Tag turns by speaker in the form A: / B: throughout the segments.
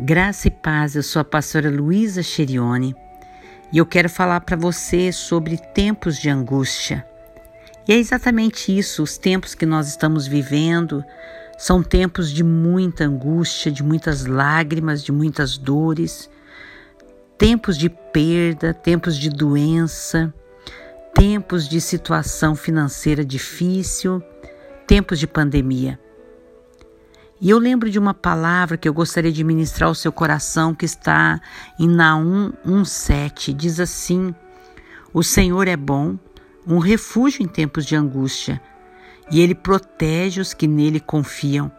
A: Graça e paz, eu sou a pastora Luísa Cherione e eu quero falar para você sobre tempos de angústia. E é exatamente isso, os tempos que nós estamos vivendo são tempos de muita angústia, de muitas lágrimas, de muitas dores, tempos de perda, tempos de doença, tempos de situação financeira difícil, tempos de pandemia. E eu lembro de uma palavra que eu gostaria de ministrar ao seu coração que está em Naum 1:7. Diz assim: O Senhor é bom, um refúgio em tempos de angústia, e ele protege os que nele confiam.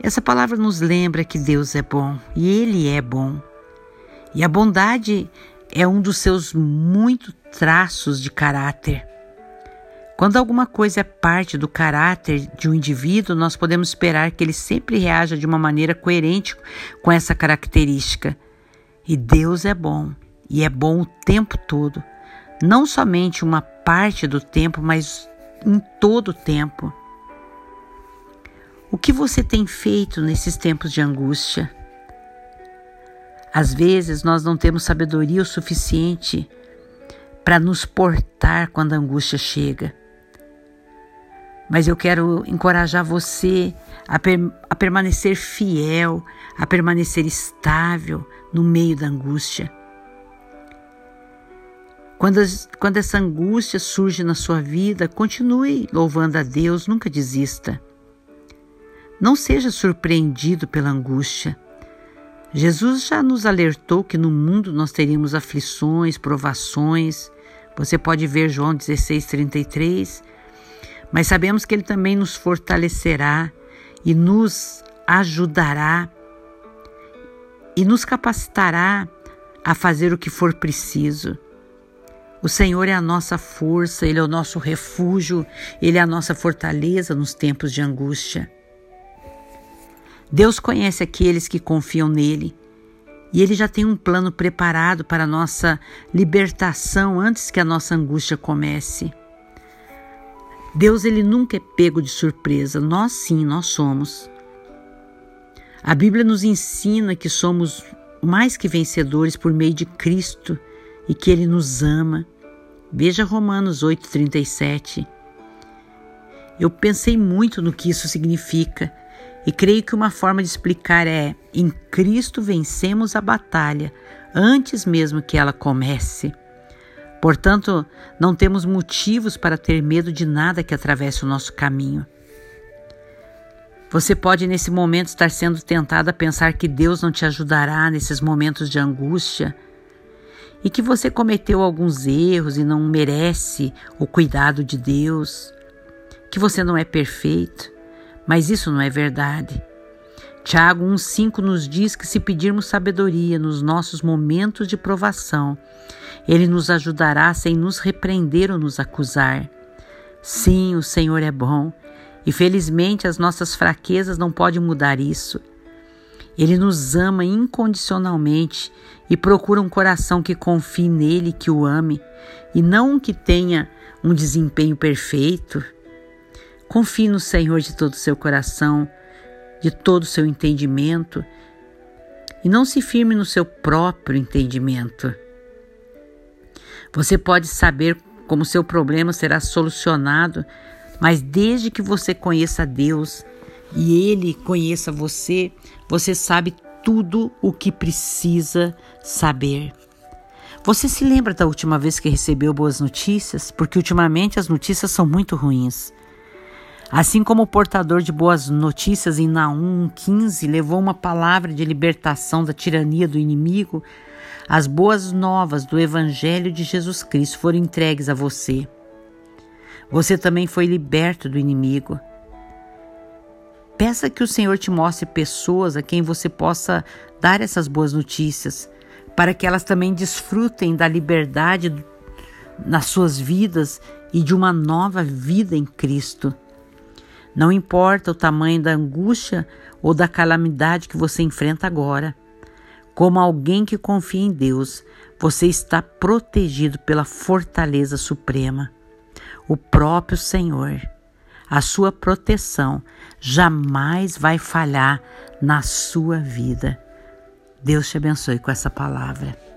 A: Essa palavra nos lembra que Deus é bom e ele é bom. E a bondade é um dos seus muitos traços de caráter. Quando alguma coisa é parte do caráter de um indivíduo, nós podemos esperar que ele sempre reaja de uma maneira coerente com essa característica. E Deus é bom, e é bom o tempo todo, não somente uma parte do tempo, mas em todo o tempo. O que você tem feito nesses tempos de angústia? Às vezes nós não temos sabedoria o suficiente para nos portar quando a angústia chega mas eu quero encorajar você a, per a permanecer fiel, a permanecer estável no meio da angústia. Quando, quando essa angústia surge na sua vida, continue louvando a Deus, nunca desista. Não seja surpreendido pela angústia. Jesus já nos alertou que no mundo nós teríamos aflições, provações. Você pode ver João 16, 33 mas sabemos que Ele também nos fortalecerá e nos ajudará e nos capacitará a fazer o que for preciso. O Senhor é a nossa força, Ele é o nosso refúgio, Ele é a nossa fortaleza nos tempos de angústia. Deus conhece aqueles que confiam nele e Ele já tem um plano preparado para a nossa libertação antes que a nossa angústia comece. Deus ele nunca é pego de surpresa, nós sim, nós somos. A Bíblia nos ensina que somos mais que vencedores por meio de Cristo e que ele nos ama. Veja Romanos 8:37. Eu pensei muito no que isso significa e creio que uma forma de explicar é: em Cristo vencemos a batalha antes mesmo que ela comece. Portanto, não temos motivos para ter medo de nada que atravesse o nosso caminho. Você pode nesse momento estar sendo tentado a pensar que Deus não te ajudará nesses momentos de angústia e que você cometeu alguns erros e não merece o cuidado de Deus, que você não é perfeito, mas isso não é verdade. Tiago 1,5 nos diz que se pedirmos sabedoria nos nossos momentos de provação, Ele nos ajudará sem nos repreender ou nos acusar. Sim, o Senhor é bom e felizmente as nossas fraquezas não podem mudar isso. Ele nos ama incondicionalmente e procura um coração que confie nele, que o ame, e não que tenha um desempenho perfeito. Confie no Senhor de todo o seu coração de todo o seu entendimento e não se firme no seu próprio entendimento. Você pode saber como seu problema será solucionado, mas desde que você conheça Deus e Ele conheça você, você sabe tudo o que precisa saber. Você se lembra da última vez que recebeu boas notícias? Porque ultimamente as notícias são muito ruins. Assim como o portador de boas notícias em Naum 15 levou uma palavra de libertação da tirania do inimigo, as boas novas do Evangelho de Jesus Cristo foram entregues a você. Você também foi liberto do inimigo. Peça que o Senhor te mostre pessoas a quem você possa dar essas boas notícias, para que elas também desfrutem da liberdade nas suas vidas e de uma nova vida em Cristo. Não importa o tamanho da angústia ou da calamidade que você enfrenta agora. Como alguém que confia em Deus, você está protegido pela fortaleza suprema, o próprio Senhor. a sua proteção jamais vai falhar na sua vida. Deus te abençoe com essa palavra.